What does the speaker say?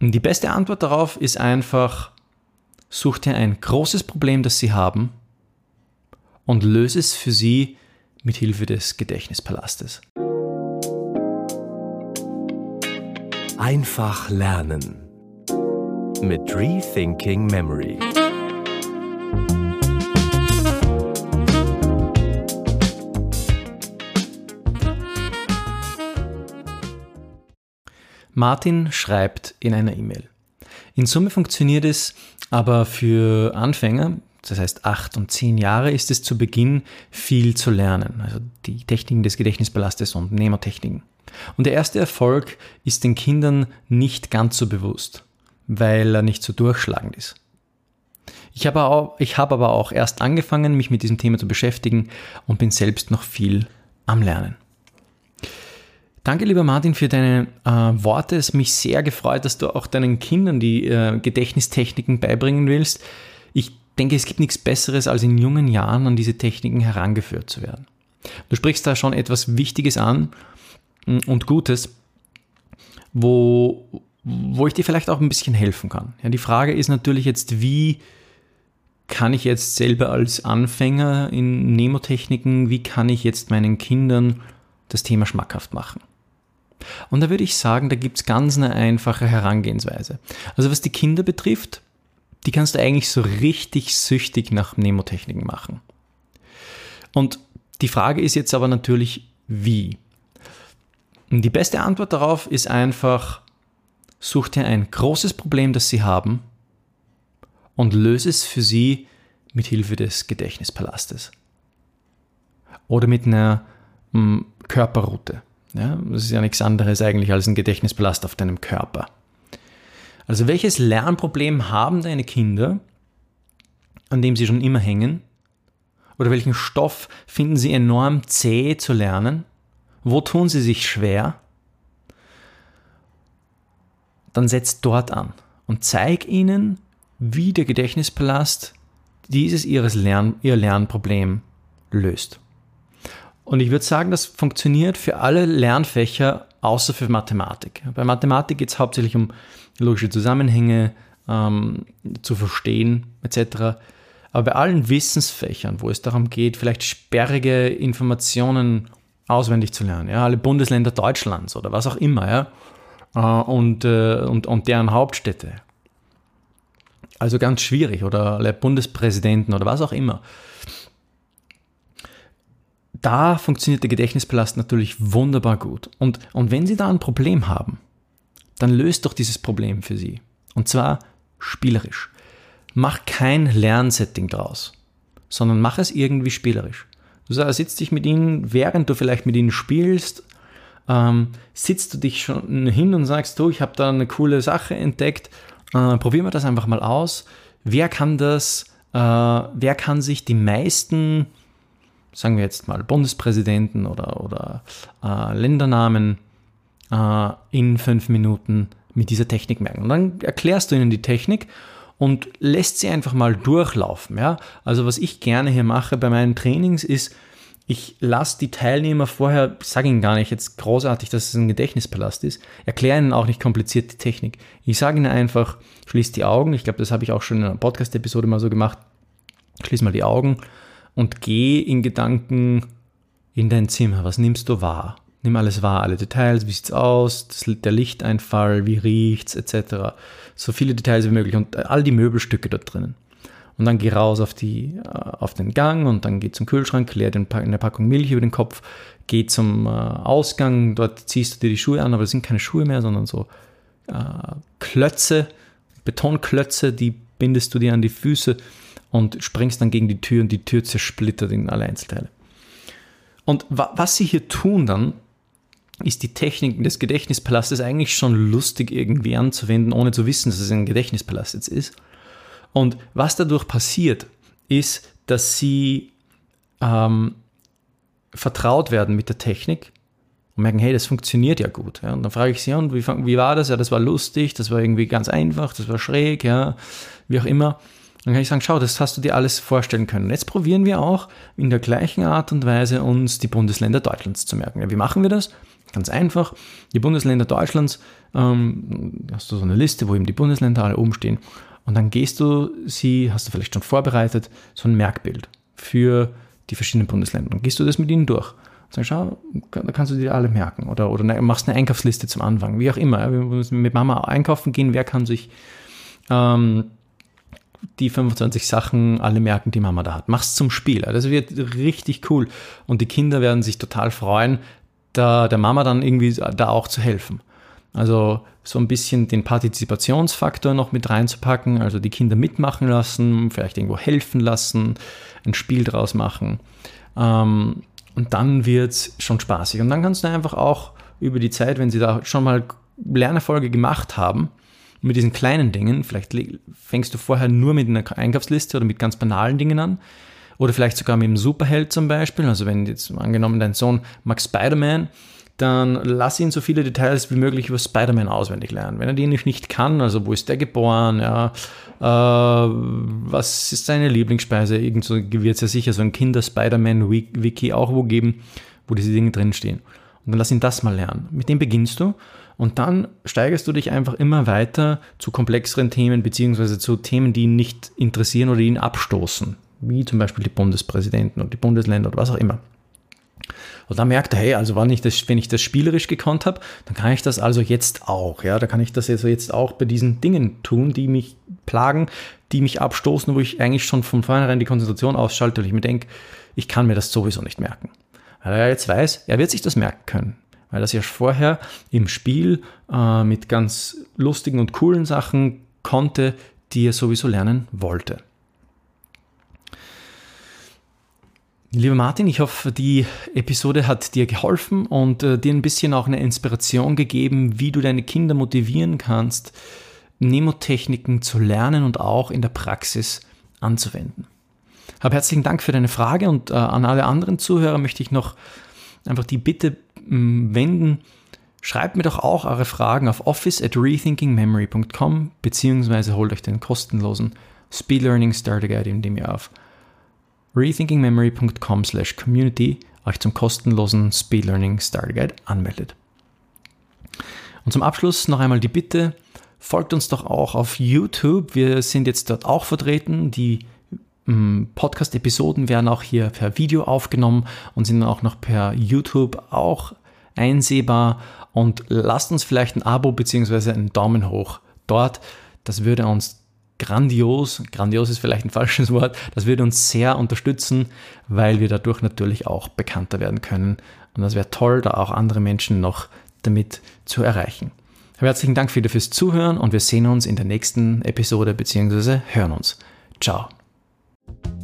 Die beste Antwort darauf ist einfach, such dir ein großes Problem, das sie haben und löse es für sie mit Hilfe des Gedächtnispalastes. Einfach lernen mit Rethinking Memory. Martin schreibt in einer E-Mail. In Summe funktioniert es aber für Anfänger, das heißt acht und zehn Jahre, ist es zu Beginn viel zu lernen. Also die Techniken des Gedächtnispalastes und Mnemotechniken. Und der erste Erfolg ist den Kindern nicht ganz so bewusst, weil er nicht so durchschlagend ist. Ich habe, auch, ich habe aber auch erst angefangen, mich mit diesem Thema zu beschäftigen und bin selbst noch viel am Lernen. Danke, lieber Martin, für deine äh, Worte. Es hat mich sehr gefreut, dass du auch deinen Kindern die äh, Gedächtnistechniken beibringen willst. Ich denke, es gibt nichts Besseres, als in jungen Jahren an diese Techniken herangeführt zu werden. Du sprichst da schon etwas Wichtiges an mm, und Gutes, wo, wo ich dir vielleicht auch ein bisschen helfen kann. Ja, die Frage ist natürlich jetzt, wie kann ich jetzt selber als Anfänger in Nemotechniken, wie kann ich jetzt meinen Kindern das Thema schmackhaft machen? Und da würde ich sagen, da gibt es ganz eine einfache Herangehensweise. Also was die Kinder betrifft, die kannst du eigentlich so richtig süchtig nach Mnemotechniken machen. Und die Frage ist jetzt aber natürlich, wie? Und die beste Antwort darauf ist einfach, such dir ein großes Problem, das sie haben und löse es für sie mit Hilfe des Gedächtnispalastes. Oder mit einer hm, Körperroute. Ja, das ist ja nichts anderes eigentlich als ein Gedächtnispalast auf deinem Körper. Also welches Lernproblem haben deine Kinder, an dem sie schon immer hängen? Oder welchen Stoff finden sie enorm zäh zu lernen? Wo tun sie sich schwer? Dann setz dort an und zeig ihnen, wie der Gedächtnispalast dieses ihres Lern ihr Lernproblem löst. Und ich würde sagen, das funktioniert für alle Lernfächer außer für Mathematik. Bei Mathematik geht es hauptsächlich um logische Zusammenhänge ähm, zu verstehen etc. Aber bei allen Wissensfächern, wo es darum geht, vielleicht sperrige Informationen auswendig zu lernen, ja, alle Bundesländer Deutschlands oder was auch immer, ja, äh, und, äh, und, und deren Hauptstädte. Also ganz schwierig oder alle Bundespräsidenten oder was auch immer da funktioniert der Gedächtnispalast natürlich wunderbar gut. Und, und wenn Sie da ein Problem haben, dann löst doch dieses Problem für Sie. Und zwar spielerisch. Mach kein Lernsetting draus, sondern mach es irgendwie spielerisch. Du sitzt dich mit ihnen, während du vielleicht mit ihnen spielst, ähm, sitzt du dich schon hin und sagst, du, ich habe da eine coole Sache entdeckt, äh, probieren wir das einfach mal aus. Wer kann das, äh, wer kann sich die meisten sagen wir jetzt mal Bundespräsidenten oder, oder äh, Ländernamen äh, in fünf Minuten mit dieser Technik merken. Und dann erklärst du ihnen die Technik und lässt sie einfach mal durchlaufen. Ja? Also was ich gerne hier mache bei meinen Trainings ist, ich lasse die Teilnehmer vorher, sage ihnen gar nicht jetzt großartig, dass es ein Gedächtnispalast ist, erkläre ihnen auch nicht kompliziert die Technik. Ich sage ihnen einfach, schließ die Augen, ich glaube, das habe ich auch schon in einer Podcast-Episode mal so gemacht, schließ mal die Augen und geh in Gedanken in dein Zimmer. Was nimmst du wahr? Nimm alles wahr, alle Details, wie sieht's aus, das, der Lichteinfall, wie riecht's, etc. So viele Details wie möglich und all die Möbelstücke dort drinnen. Und dann geh raus auf, die, äh, auf den Gang und dann geh zum Kühlschrank, leer den, eine Packung Milch über den Kopf, geh zum äh, Ausgang, dort ziehst du dir die Schuhe an, aber das sind keine Schuhe mehr, sondern so äh, Klötze, Betonklötze, die bindest du dir an die Füße und springst dann gegen die Tür und die Tür zersplittert in alle Einzelteile. Und wa was sie hier tun dann, ist die Technik des Gedächtnispalastes eigentlich schon lustig irgendwie anzuwenden, ohne zu wissen, dass es ein Gedächtnispalast jetzt ist. Und was dadurch passiert, ist, dass sie ähm, vertraut werden mit der Technik und merken, hey, das funktioniert ja gut. Ja. Und dann frage ich sie, und wie, wie war das? Ja, das war lustig, das war irgendwie ganz einfach, das war schräg, ja, wie auch immer. Dann kann ich sagen, schau, das hast du dir alles vorstellen können. Jetzt probieren wir auch in der gleichen Art und Weise uns die Bundesländer Deutschlands zu merken. Ja, wie machen wir das? Ganz einfach, die Bundesländer Deutschlands, ähm, hast du so eine Liste, wo eben die Bundesländer alle oben stehen. Und dann gehst du sie, hast du vielleicht schon vorbereitet, so ein Merkbild für die verschiedenen Bundesländer. Dann gehst du das mit ihnen durch. Sagst, schau, da kannst du dir alle merken. Oder, oder ne, machst eine Einkaufsliste zum Anfang. Wie auch immer. Wir müssen mit Mama einkaufen gehen. Wer kann sich ähm, die 25 Sachen alle merken, die Mama da hat. Mach's zum Spiel. Das wird richtig cool. Und die Kinder werden sich total freuen, da der Mama dann irgendwie da auch zu helfen. Also so ein bisschen den Partizipationsfaktor noch mit reinzupacken, also die Kinder mitmachen lassen, vielleicht irgendwo helfen lassen, ein Spiel draus machen. Ähm, und dann wird es schon spaßig. Und dann kannst du einfach auch über die Zeit, wenn sie da schon mal Lernerfolge gemacht haben, mit diesen kleinen Dingen, vielleicht fängst du vorher nur mit einer Einkaufsliste oder mit ganz banalen Dingen an, oder vielleicht sogar mit einem Superheld zum Beispiel. Also wenn jetzt angenommen dein Sohn mag Spider-Man, dann lass ihn so viele Details wie möglich über Spider-Man auswendig lernen. Wenn er die nicht kann, also wo ist der geboren, ja, äh, was ist seine Lieblingsspeise, irgend wird es ja sicher so ein Kinder-Spider-Man-Wiki auch wo geben, wo diese Dinge drinstehen. Und dann lass ihn das mal lernen. Mit dem beginnst du und dann steigerst du dich einfach immer weiter zu komplexeren Themen, beziehungsweise zu Themen, die ihn nicht interessieren oder ihn abstoßen, wie zum Beispiel die Bundespräsidenten und die Bundesländer oder was auch immer. Und dann merkt er, hey, also wenn ich das, wenn ich das spielerisch gekonnt habe, dann kann ich das also jetzt auch. Ja, da kann ich das also jetzt auch bei diesen Dingen tun, die mich plagen, die mich abstoßen, wo ich eigentlich schon von vornherein die Konzentration ausschalte und ich mir denke, ich kann mir das sowieso nicht merken. Weil er jetzt weiß, er wird sich das merken können. Weil das ja vorher im Spiel äh, mit ganz lustigen und coolen Sachen konnte, die er sowieso lernen wollte. Lieber Martin, ich hoffe, die Episode hat dir geholfen und äh, dir ein bisschen auch eine Inspiration gegeben, wie du deine Kinder motivieren kannst, Nemotechniken zu lernen und auch in der Praxis anzuwenden. Hab herzlichen Dank für deine Frage und äh, an alle anderen Zuhörer möchte ich noch einfach die Bitte wenden, Schreibt mir doch auch eure Fragen auf office at rethinkingmemory.com beziehungsweise holt euch den kostenlosen Speed Learning Starter Guide, indem ihr auf rethinkingmemory.com slash community euch zum kostenlosen Speed Learning Starter Guide anmeldet. Und zum Abschluss noch einmal die Bitte, folgt uns doch auch auf YouTube. Wir sind jetzt dort auch vertreten. Die Podcast-Episoden werden auch hier per Video aufgenommen und sind auch noch per YouTube auch einsehbar. Und lasst uns vielleicht ein Abo bzw. einen Daumen hoch dort. Das würde uns grandios, grandios ist vielleicht ein falsches Wort, das würde uns sehr unterstützen, weil wir dadurch natürlich auch bekannter werden können. Und das wäre toll, da auch andere Menschen noch damit zu erreichen. Herzlichen Dank wieder fürs Zuhören und wir sehen uns in der nächsten Episode bzw. hören uns. Ciao. Thank you.